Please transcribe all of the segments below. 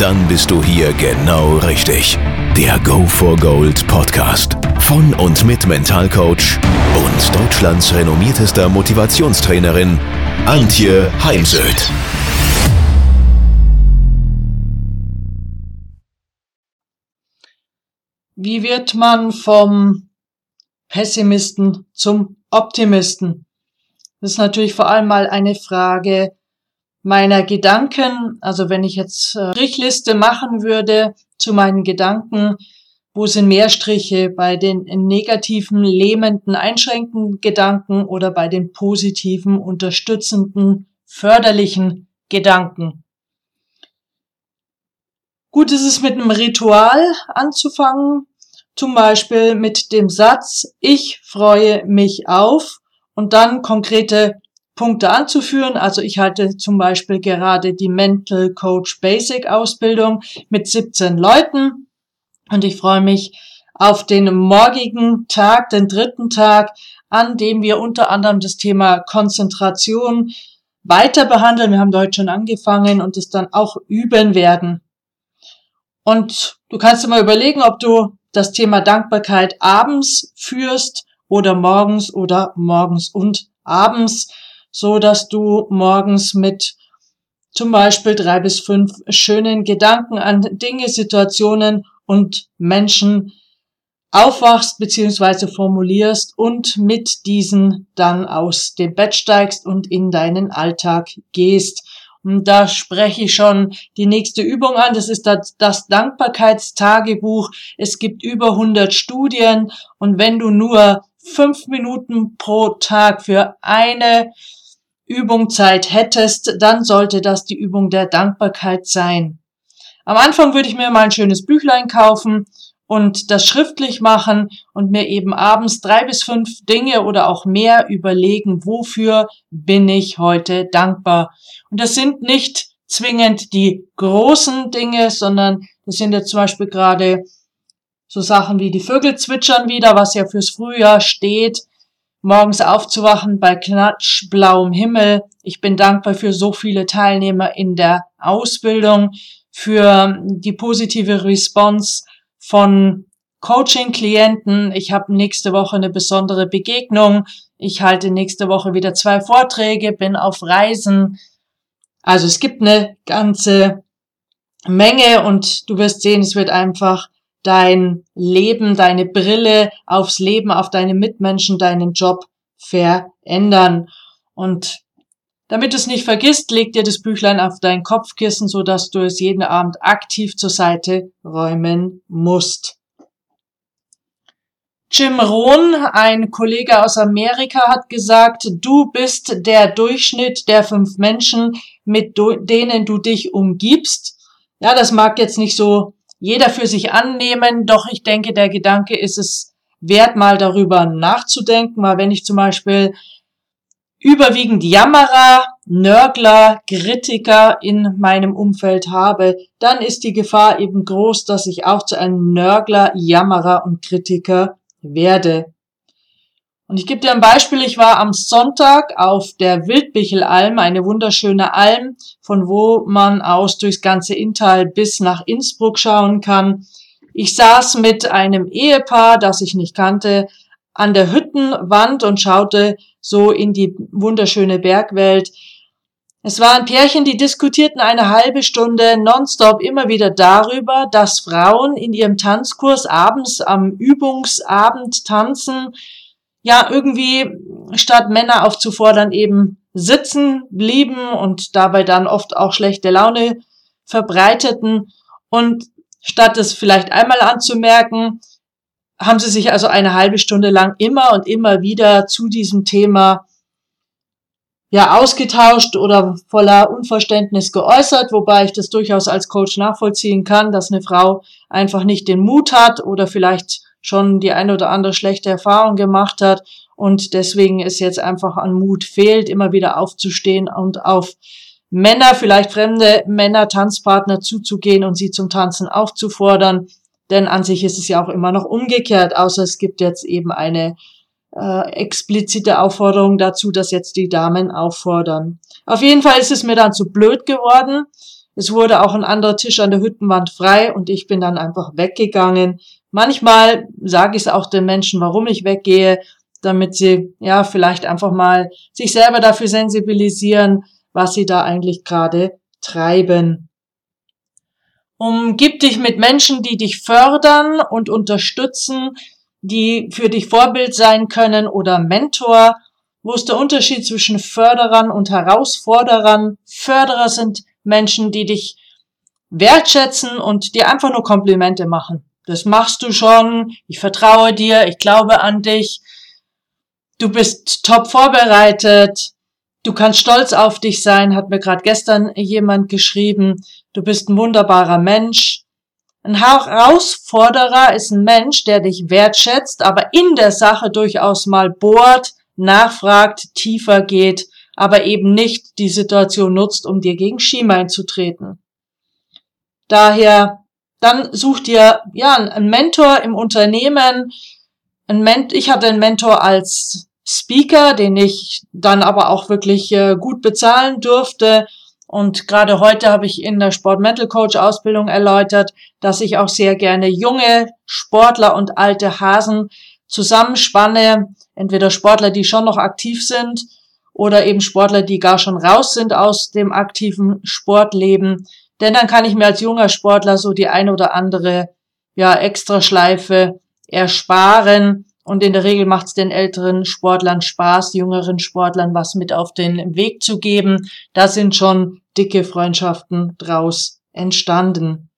Dann bist du hier genau richtig. Der Go for Gold Podcast von und mit Mentalcoach und Deutschlands renommiertester Motivationstrainerin Antje Heimsöth. Wie wird man vom Pessimisten zum Optimisten? Das ist natürlich vor allem mal eine Frage meiner Gedanken. Also wenn ich jetzt äh, Strichliste machen würde zu meinen Gedanken, wo sind mehr Striche bei den negativen, lähmenden, einschränkenden Gedanken oder bei den positiven, unterstützenden, förderlichen Gedanken? Gut ist es mit einem Ritual anzufangen, zum Beispiel mit dem Satz, ich freue mich auf und dann konkrete Punkte anzuführen. Also ich halte zum Beispiel gerade die Mental Coach Basic Ausbildung mit 17 Leuten und ich freue mich auf den morgigen Tag, den dritten Tag, an dem wir unter anderem das Thema Konzentration weiter behandeln. Wir haben heute schon angefangen und es dann auch üben werden. Und du kannst dir mal überlegen, ob du das Thema Dankbarkeit abends führst oder morgens oder morgens und abends, so dass du morgens mit zum Beispiel drei bis fünf schönen Gedanken an Dinge, Situationen und Menschen aufwachst beziehungsweise formulierst und mit diesen dann aus dem Bett steigst und in deinen Alltag gehst. Und da spreche ich schon die nächste Übung an. Das ist das, das Dankbarkeitstagebuch. Es gibt über 100 Studien. Und wenn du nur fünf Minuten pro Tag für eine Übung Zeit hättest, dann sollte das die Übung der Dankbarkeit sein. Am Anfang würde ich mir mal ein schönes Büchlein kaufen und das schriftlich machen und mir eben abends drei bis fünf Dinge oder auch mehr überlegen, wofür bin ich heute dankbar. Und das sind nicht zwingend die großen Dinge, sondern das sind jetzt zum Beispiel gerade so Sachen wie die Vögel zwitschern wieder, was ja fürs Frühjahr steht, morgens aufzuwachen bei knatschblauem Himmel. Ich bin dankbar für so viele Teilnehmer in der Ausbildung, für die positive Response von Coaching-Klienten. Ich habe nächste Woche eine besondere Begegnung. Ich halte nächste Woche wieder zwei Vorträge, bin auf Reisen. Also es gibt eine ganze Menge und du wirst sehen, es wird einfach dein Leben, deine Brille aufs Leben, auf deine Mitmenschen, deinen Job verändern. Und damit du es nicht vergisst, leg dir das Büchlein auf dein Kopfkissen, so dass du es jeden Abend aktiv zur Seite räumen musst. Jim Rohn, ein Kollege aus Amerika, hat gesagt, du bist der Durchschnitt der fünf Menschen, mit denen du dich umgibst. Ja, das mag jetzt nicht so jeder für sich annehmen, doch ich denke, der Gedanke ist es wert, mal darüber nachzudenken, weil wenn ich zum Beispiel überwiegend Jammerer, Nörgler, Kritiker in meinem Umfeld habe, dann ist die Gefahr eben groß, dass ich auch zu einem Nörgler, Jammerer und Kritiker werde. Und ich gebe dir ein Beispiel. Ich war am Sonntag auf der Wildbichelalm, eine wunderschöne Alm, von wo man aus durchs ganze Inntal bis nach Innsbruck schauen kann. Ich saß mit einem Ehepaar, das ich nicht kannte, an der Hüttenwand und schaute so in die wunderschöne Bergwelt. Es waren Pärchen, die diskutierten eine halbe Stunde nonstop immer wieder darüber, dass Frauen in ihrem Tanzkurs abends am Übungsabend tanzen, ja, irgendwie statt Männer aufzufordern, eben sitzen blieben und dabei dann oft auch schlechte Laune verbreiteten. Und statt es vielleicht einmal anzumerken, haben sie sich also eine halbe Stunde lang immer und immer wieder zu diesem Thema ja ausgetauscht oder voller Unverständnis geäußert, wobei ich das durchaus als Coach nachvollziehen kann, dass eine Frau einfach nicht den Mut hat oder vielleicht schon die eine oder andere schlechte Erfahrung gemacht hat und deswegen ist jetzt einfach an Mut fehlt, immer wieder aufzustehen und auf Männer, vielleicht fremde Männer, Tanzpartner zuzugehen und sie zum Tanzen aufzufordern. Denn an sich ist es ja auch immer noch umgekehrt, außer es gibt jetzt eben eine äh, explizite Aufforderung dazu, dass jetzt die Damen auffordern. Auf jeden Fall ist es mir dann zu blöd geworden. Es wurde auch ein anderer Tisch an der Hüttenwand frei und ich bin dann einfach weggegangen. Manchmal sage ich es auch den Menschen, warum ich weggehe, damit sie ja vielleicht einfach mal sich selber dafür sensibilisieren, was sie da eigentlich gerade treiben. Umgib dich mit Menschen, die dich fördern und unterstützen, die für dich Vorbild sein können oder Mentor. Wo ist der Unterschied zwischen Förderern und Herausforderern? Förderer sind Menschen, die dich wertschätzen und dir einfach nur Komplimente machen. Das machst du schon. Ich vertraue dir. Ich glaube an dich. Du bist top vorbereitet. Du kannst stolz auf dich sein, hat mir gerade gestern jemand geschrieben. Du bist ein wunderbarer Mensch. Ein Herausforderer ist ein Mensch, der dich wertschätzt, aber in der Sache durchaus mal bohrt, nachfragt, tiefer geht, aber eben nicht die Situation nutzt, um dir gegen Schienbein zu treten. Daher, dann such dir, ja, einen Mentor im Unternehmen. Ein Ment ich hatte einen Mentor als Speaker, den ich dann aber auch wirklich äh, gut bezahlen durfte. Und gerade heute habe ich in der Sport Mental Coach Ausbildung erläutert, dass ich auch sehr gerne junge Sportler und alte Hasen zusammenspanne. Entweder Sportler, die schon noch aktiv sind oder eben Sportler, die gar schon raus sind aus dem aktiven Sportleben. Denn dann kann ich mir als junger Sportler so die ein oder andere ja, Extraschleife ersparen und in der Regel macht es den älteren Sportlern Spaß, jüngeren Sportlern was mit auf den Weg zu geben. Da sind schon dicke Freundschaften draus entstanden.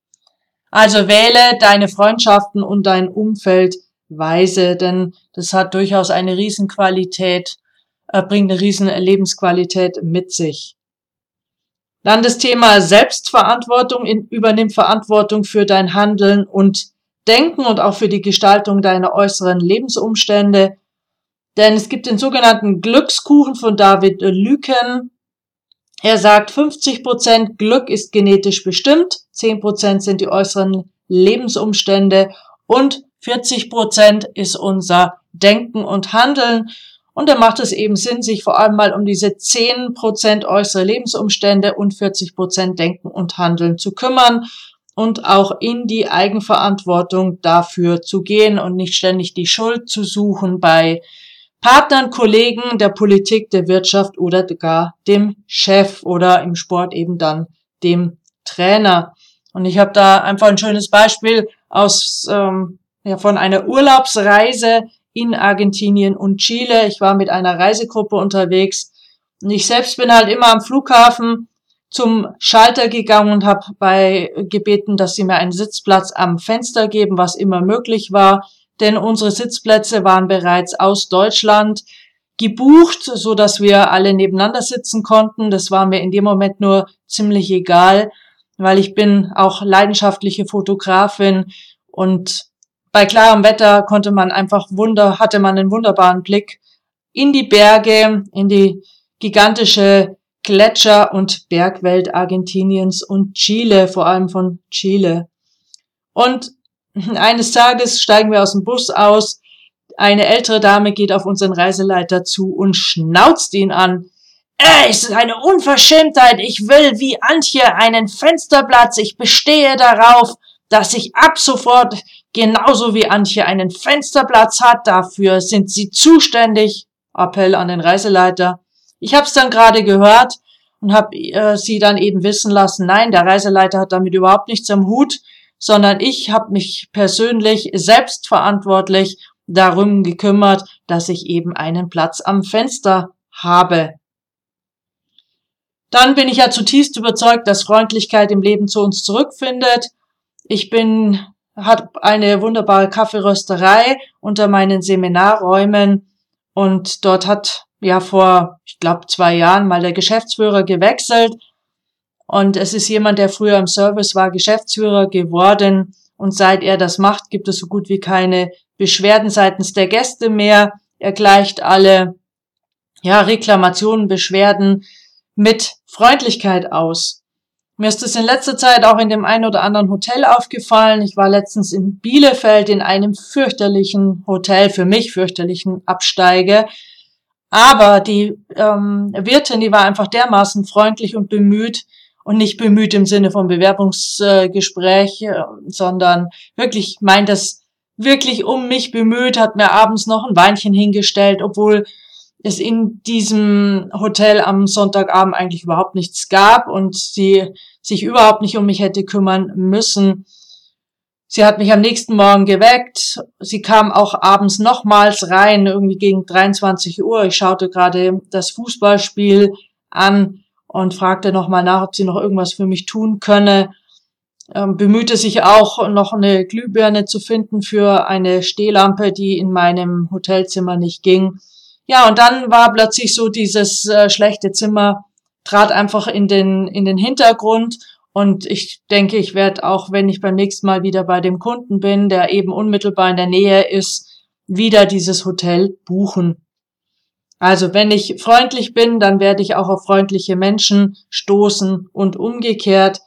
Also wähle deine Freundschaften und dein Umfeld weise, denn das hat durchaus eine Riesenqualität, äh, bringt eine riesen Lebensqualität mit sich. Dann das Thema Selbstverantwortung, übernimm Verantwortung für dein Handeln und Denken und auch für die Gestaltung deiner äußeren Lebensumstände. Denn es gibt den sogenannten Glückskuchen von David Lüken. Er sagt, 50 Prozent Glück ist genetisch bestimmt, 10 Prozent sind die äußeren Lebensumstände und 40 Prozent ist unser Denken und Handeln. Und da macht es eben Sinn, sich vor allem mal um diese 10% äußere Lebensumstände und 40% Denken und Handeln zu kümmern und auch in die Eigenverantwortung dafür zu gehen und nicht ständig die Schuld zu suchen bei Partnern, Kollegen, der Politik, der Wirtschaft oder gar dem Chef oder im Sport eben dann dem Trainer. Und ich habe da einfach ein schönes Beispiel aus ähm, ja, von einer Urlaubsreise in Argentinien und Chile. Ich war mit einer Reisegruppe unterwegs und ich selbst bin halt immer am Flughafen zum Schalter gegangen und habe bei gebeten, dass sie mir einen Sitzplatz am Fenster geben, was immer möglich war, denn unsere Sitzplätze waren bereits aus Deutschland gebucht, so dass wir alle nebeneinander sitzen konnten. Das war mir in dem Moment nur ziemlich egal, weil ich bin auch leidenschaftliche Fotografin und bei klarem Wetter konnte man einfach wunder, hatte man einen wunderbaren Blick in die Berge, in die gigantische Gletscher- und Bergwelt Argentiniens und Chile, vor allem von Chile. Und eines Tages steigen wir aus dem Bus aus. Eine ältere Dame geht auf unseren Reiseleiter zu und schnauzt ihn an. Ey, es ist eine Unverschämtheit. Ich will wie Antje einen Fensterplatz. Ich bestehe darauf, dass ich ab sofort genauso wie Antje einen Fensterplatz hat. Dafür sind Sie zuständig. Appell an den Reiseleiter. Ich habe es dann gerade gehört und habe äh, sie dann eben wissen lassen, nein, der Reiseleiter hat damit überhaupt nichts am Hut, sondern ich habe mich persönlich selbstverantwortlich darum gekümmert, dass ich eben einen Platz am Fenster habe. Dann bin ich ja zutiefst überzeugt, dass Freundlichkeit im Leben zu uns zurückfindet. Ich bin, hat eine wunderbare Kaffeerösterei unter meinen Seminarräumen und dort hat ja vor, ich glaube, zwei Jahren mal der Geschäftsführer gewechselt. Und es ist jemand, der früher im Service war, Geschäftsführer geworden. Und seit er das macht, gibt es so gut wie keine Beschwerden seitens der Gäste mehr. er gleicht alle ja, Reklamationen, Beschwerden mit Freundlichkeit aus. Mir ist es in letzter Zeit auch in dem einen oder anderen Hotel aufgefallen. Ich war letztens in Bielefeld in einem fürchterlichen Hotel, für mich fürchterlichen Absteige. Aber die ähm, Wirtin, die war einfach dermaßen freundlich und bemüht und nicht bemüht im Sinne von Bewerbungsgespräch, äh, sondern wirklich meint das wirklich um mich bemüht, hat mir abends noch ein Weinchen hingestellt, obwohl es in diesem Hotel am Sonntagabend eigentlich überhaupt nichts gab und sie sich überhaupt nicht um mich hätte kümmern müssen. Sie hat mich am nächsten Morgen geweckt. Sie kam auch abends nochmals rein, irgendwie gegen 23 Uhr. Ich schaute gerade das Fußballspiel an und fragte nochmal nach, ob sie noch irgendwas für mich tun könne. Ähm, bemühte sich auch, noch eine Glühbirne zu finden für eine Stehlampe, die in meinem Hotelzimmer nicht ging. Ja, und dann war plötzlich so dieses äh, schlechte Zimmer, trat einfach in den, in den Hintergrund. Und ich denke, ich werde auch, wenn ich beim nächsten Mal wieder bei dem Kunden bin, der eben unmittelbar in der Nähe ist, wieder dieses Hotel buchen. Also wenn ich freundlich bin, dann werde ich auch auf freundliche Menschen stoßen und umgekehrt.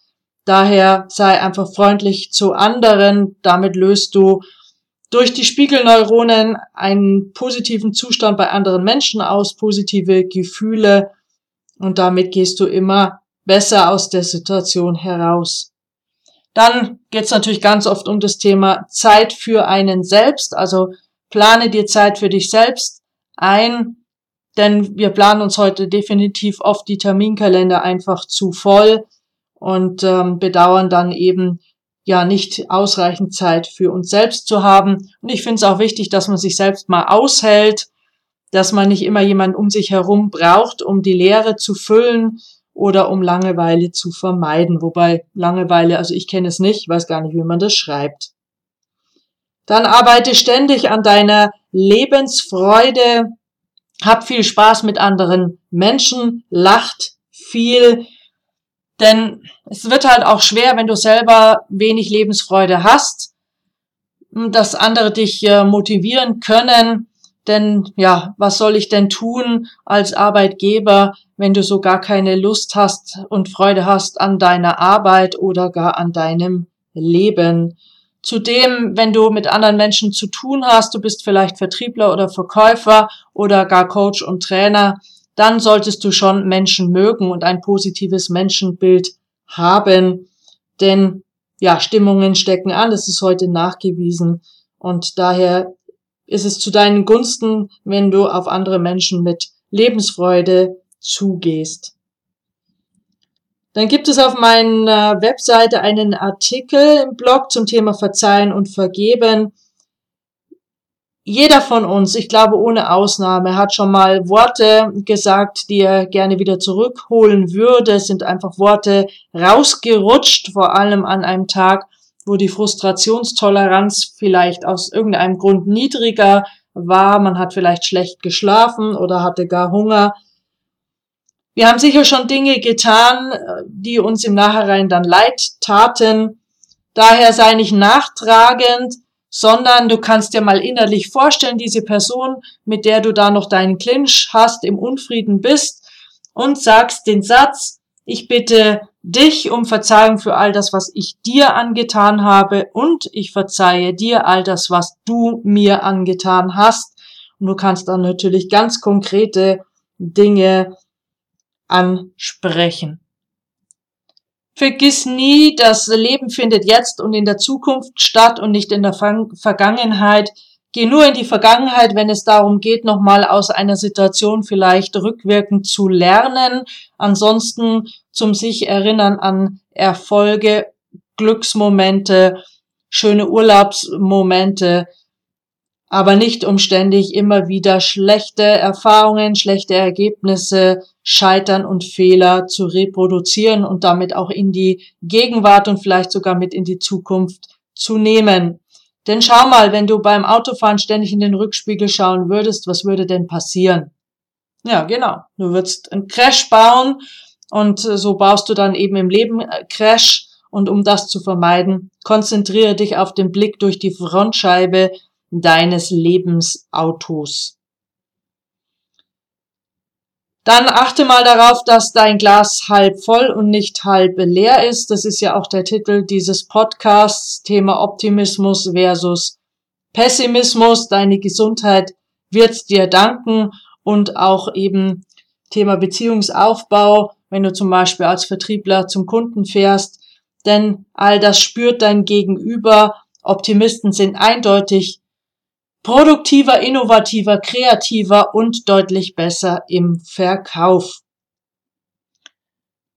Daher sei einfach freundlich zu anderen. Damit löst du durch die Spiegelneuronen einen positiven Zustand bei anderen Menschen aus, positive Gefühle und damit gehst du immer besser aus der Situation heraus. Dann geht es natürlich ganz oft um das Thema Zeit für einen selbst, also plane dir Zeit für dich selbst ein, denn wir planen uns heute definitiv oft die Terminkalender einfach zu voll und ähm, bedauern dann eben ja nicht ausreichend Zeit für uns selbst zu haben. Und ich finde es auch wichtig, dass man sich selbst mal aushält, dass man nicht immer jemanden um sich herum braucht, um die Leere zu füllen oder um Langeweile zu vermeiden. Wobei Langeweile, also ich kenne es nicht, weiß gar nicht, wie man das schreibt. Dann arbeite ständig an deiner Lebensfreude, hab viel Spaß mit anderen Menschen, lacht viel, denn es wird halt auch schwer, wenn du selber wenig Lebensfreude hast, dass andere dich äh, motivieren können. Denn ja, was soll ich denn tun als Arbeitgeber, wenn du so gar keine Lust hast und Freude hast an deiner Arbeit oder gar an deinem Leben? Zudem, wenn du mit anderen Menschen zu tun hast, du bist vielleicht Vertriebler oder Verkäufer oder gar Coach und Trainer, dann solltest du schon Menschen mögen und ein positives Menschenbild haben. Denn ja, Stimmungen stecken an, das ist heute nachgewiesen. Und daher ist es zu deinen Gunsten, wenn du auf andere Menschen mit Lebensfreude zugehst. Dann gibt es auf meiner Webseite einen Artikel im Blog zum Thema Verzeihen und Vergeben jeder von uns, ich glaube ohne Ausnahme, hat schon mal Worte gesagt, die er gerne wieder zurückholen würde. Es sind einfach Worte rausgerutscht, vor allem an einem Tag, wo die Frustrationstoleranz vielleicht aus irgendeinem Grund niedriger war. Man hat vielleicht schlecht geschlafen oder hatte gar Hunger. Wir haben sicher schon Dinge getan, die uns im Nachhinein dann leid taten. Daher sei nicht nachtragend, sondern du kannst dir mal innerlich vorstellen, diese Person, mit der du da noch deinen Clinch hast, im Unfrieden bist und sagst den Satz, ich bitte dich um Verzeihung für all das, was ich dir angetan habe und ich verzeihe dir all das, was du mir angetan hast. Und du kannst dann natürlich ganz konkrete Dinge ansprechen. Vergiss nie, das Leben findet jetzt und in der Zukunft statt und nicht in der Vergangenheit. Geh nur in die Vergangenheit, wenn es darum geht, nochmal aus einer Situation vielleicht rückwirkend zu lernen. Ansonsten zum sich erinnern an Erfolge, Glücksmomente, schöne Urlaubsmomente, aber nicht umständig immer wieder schlechte Erfahrungen, schlechte Ergebnisse, Scheitern und Fehler zu reproduzieren und damit auch in die Gegenwart und vielleicht sogar mit in die Zukunft zu nehmen. Denn schau mal, wenn du beim Autofahren ständig in den Rückspiegel schauen würdest, was würde denn passieren? Ja, genau. Du würdest einen Crash bauen und so baust du dann eben im Leben äh, Crash. Und um das zu vermeiden, konzentriere dich auf den Blick durch die Frontscheibe deines Lebensautos. Dann achte mal darauf, dass dein Glas halb voll und nicht halb leer ist. Das ist ja auch der Titel dieses Podcasts, Thema Optimismus versus Pessimismus. Deine Gesundheit wird dir danken und auch eben Thema Beziehungsaufbau, wenn du zum Beispiel als Vertriebler zum Kunden fährst. Denn all das spürt dein Gegenüber. Optimisten sind eindeutig produktiver, innovativer, kreativer und deutlich besser im Verkauf.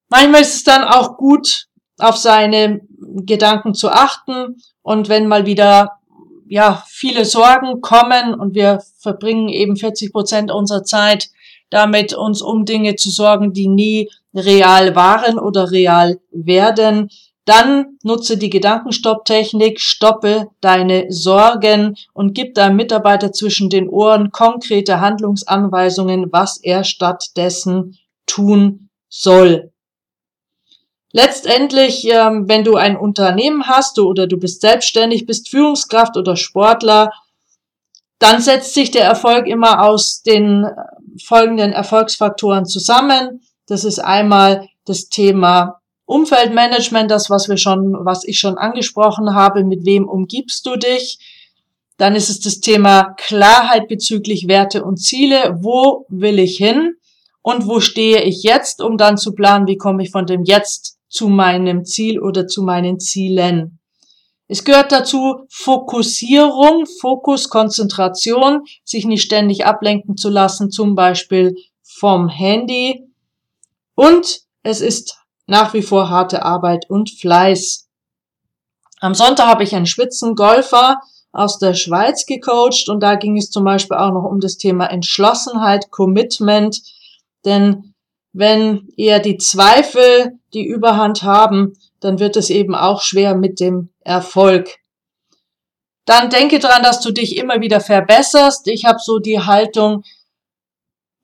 Manchmal ist es dann auch gut, auf seine Gedanken zu achten und wenn mal wieder ja viele Sorgen kommen und wir verbringen eben 40 Prozent unserer Zeit damit, uns um Dinge zu sorgen, die nie real waren oder real werden, dann nutze die Gedankenstopptechnik, stoppe deine Sorgen und gib deinem Mitarbeiter zwischen den Ohren konkrete Handlungsanweisungen, was er stattdessen tun soll. Letztendlich, ähm, wenn du ein Unternehmen hast oder du bist selbstständig, bist Führungskraft oder Sportler, dann setzt sich der Erfolg immer aus den äh, folgenden Erfolgsfaktoren zusammen. Das ist einmal das Thema Umfeldmanagement, das, was wir schon, was ich schon angesprochen habe, mit wem umgibst du dich? Dann ist es das Thema Klarheit bezüglich Werte und Ziele. Wo will ich hin? Und wo stehe ich jetzt, um dann zu planen, wie komme ich von dem Jetzt zu meinem Ziel oder zu meinen Zielen? Es gehört dazu Fokussierung, Fokus, Konzentration, sich nicht ständig ablenken zu lassen, zum Beispiel vom Handy. Und es ist nach wie vor harte Arbeit und Fleiß. Am Sonntag habe ich einen Spitzengolfer aus der Schweiz gecoacht und da ging es zum Beispiel auch noch um das Thema Entschlossenheit, Commitment, denn wenn eher die Zweifel die Überhand haben, dann wird es eben auch schwer mit dem Erfolg. Dann denke dran, dass du dich immer wieder verbesserst. Ich habe so die Haltung,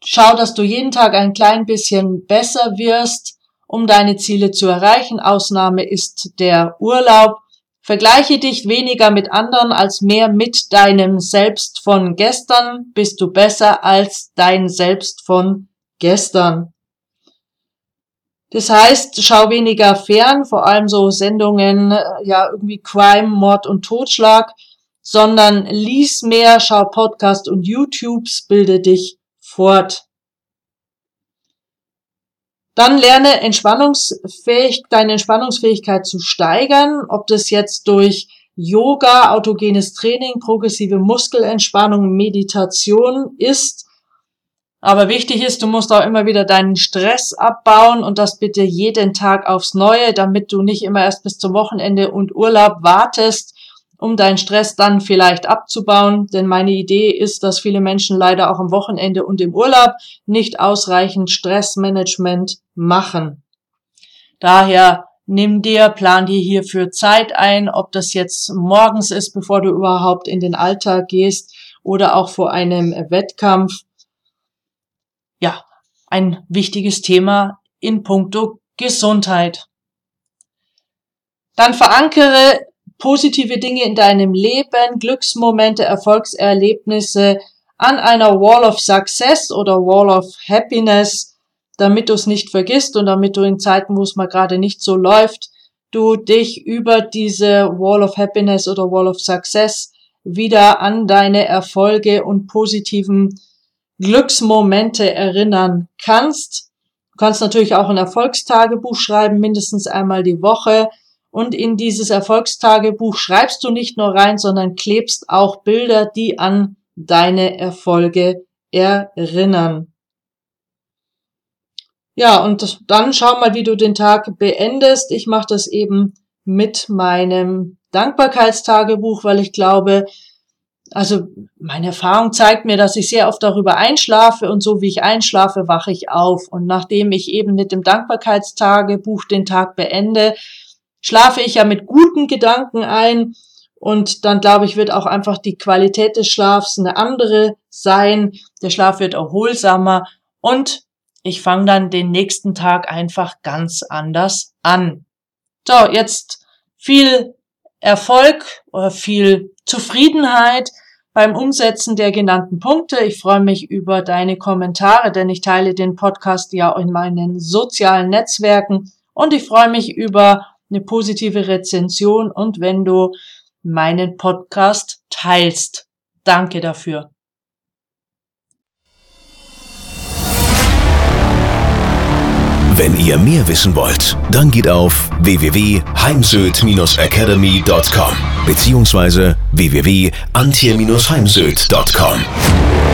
schau, dass du jeden Tag ein klein bisschen besser wirst um deine Ziele zu erreichen. Ausnahme ist der Urlaub. Vergleiche dich weniger mit anderen als mehr mit deinem Selbst von gestern. Bist du besser als dein Selbst von gestern. Das heißt, schau weniger fern, vor allem so Sendungen, äh, ja, irgendwie Crime, Mord und Totschlag, sondern lies mehr, schau Podcast und YouTubes, bilde dich fort. Dann lerne entspannungsfähig, deine Entspannungsfähigkeit zu steigern, ob das jetzt durch Yoga, autogenes Training, progressive Muskelentspannung, Meditation ist. Aber wichtig ist, du musst auch immer wieder deinen Stress abbauen und das bitte jeden Tag aufs Neue, damit du nicht immer erst bis zum Wochenende und Urlaub wartest, um deinen Stress dann vielleicht abzubauen. Denn meine Idee ist, dass viele Menschen leider auch am Wochenende und im Urlaub nicht ausreichend Stressmanagement machen. Daher nimm dir, plan dir hierfür Zeit ein, ob das jetzt morgens ist, bevor du überhaupt in den Alltag gehst oder auch vor einem Wettkampf. Ja, ein wichtiges Thema in puncto Gesundheit. Dann verankere positive Dinge in deinem Leben, Glücksmomente, Erfolgserlebnisse an einer Wall of Success oder Wall of Happiness, damit du es nicht vergisst und damit du in Zeiten, wo es mal gerade nicht so läuft, du dich über diese Wall of Happiness oder Wall of Success wieder an deine Erfolge und positiven Glücksmomente erinnern kannst. Du kannst natürlich auch ein Erfolgstagebuch schreiben, mindestens einmal die Woche. Und in dieses Erfolgstagebuch schreibst du nicht nur rein, sondern klebst auch Bilder, die an deine Erfolge erinnern. Ja, und dann schau mal, wie du den Tag beendest. Ich mache das eben mit meinem Dankbarkeitstagebuch, weil ich glaube, also meine Erfahrung zeigt mir, dass ich sehr oft darüber einschlafe und so wie ich einschlafe, wache ich auf. Und nachdem ich eben mit dem Dankbarkeitstagebuch den Tag beende, schlafe ich ja mit guten Gedanken ein und dann glaube ich, wird auch einfach die Qualität des Schlafs eine andere sein. Der Schlaf wird erholsamer und ich fange dann den nächsten Tag einfach ganz anders an. So, jetzt viel Erfolg oder viel Zufriedenheit beim Umsetzen der genannten Punkte. Ich freue mich über deine Kommentare, denn ich teile den Podcast ja in meinen sozialen Netzwerken und ich freue mich über eine positive Rezension und wenn du meinen Podcast teilst. Danke dafür. Wenn ihr mehr wissen wollt, dann geht auf www.heimsöd-academy.com bzw. www.antje-heimsöd.com.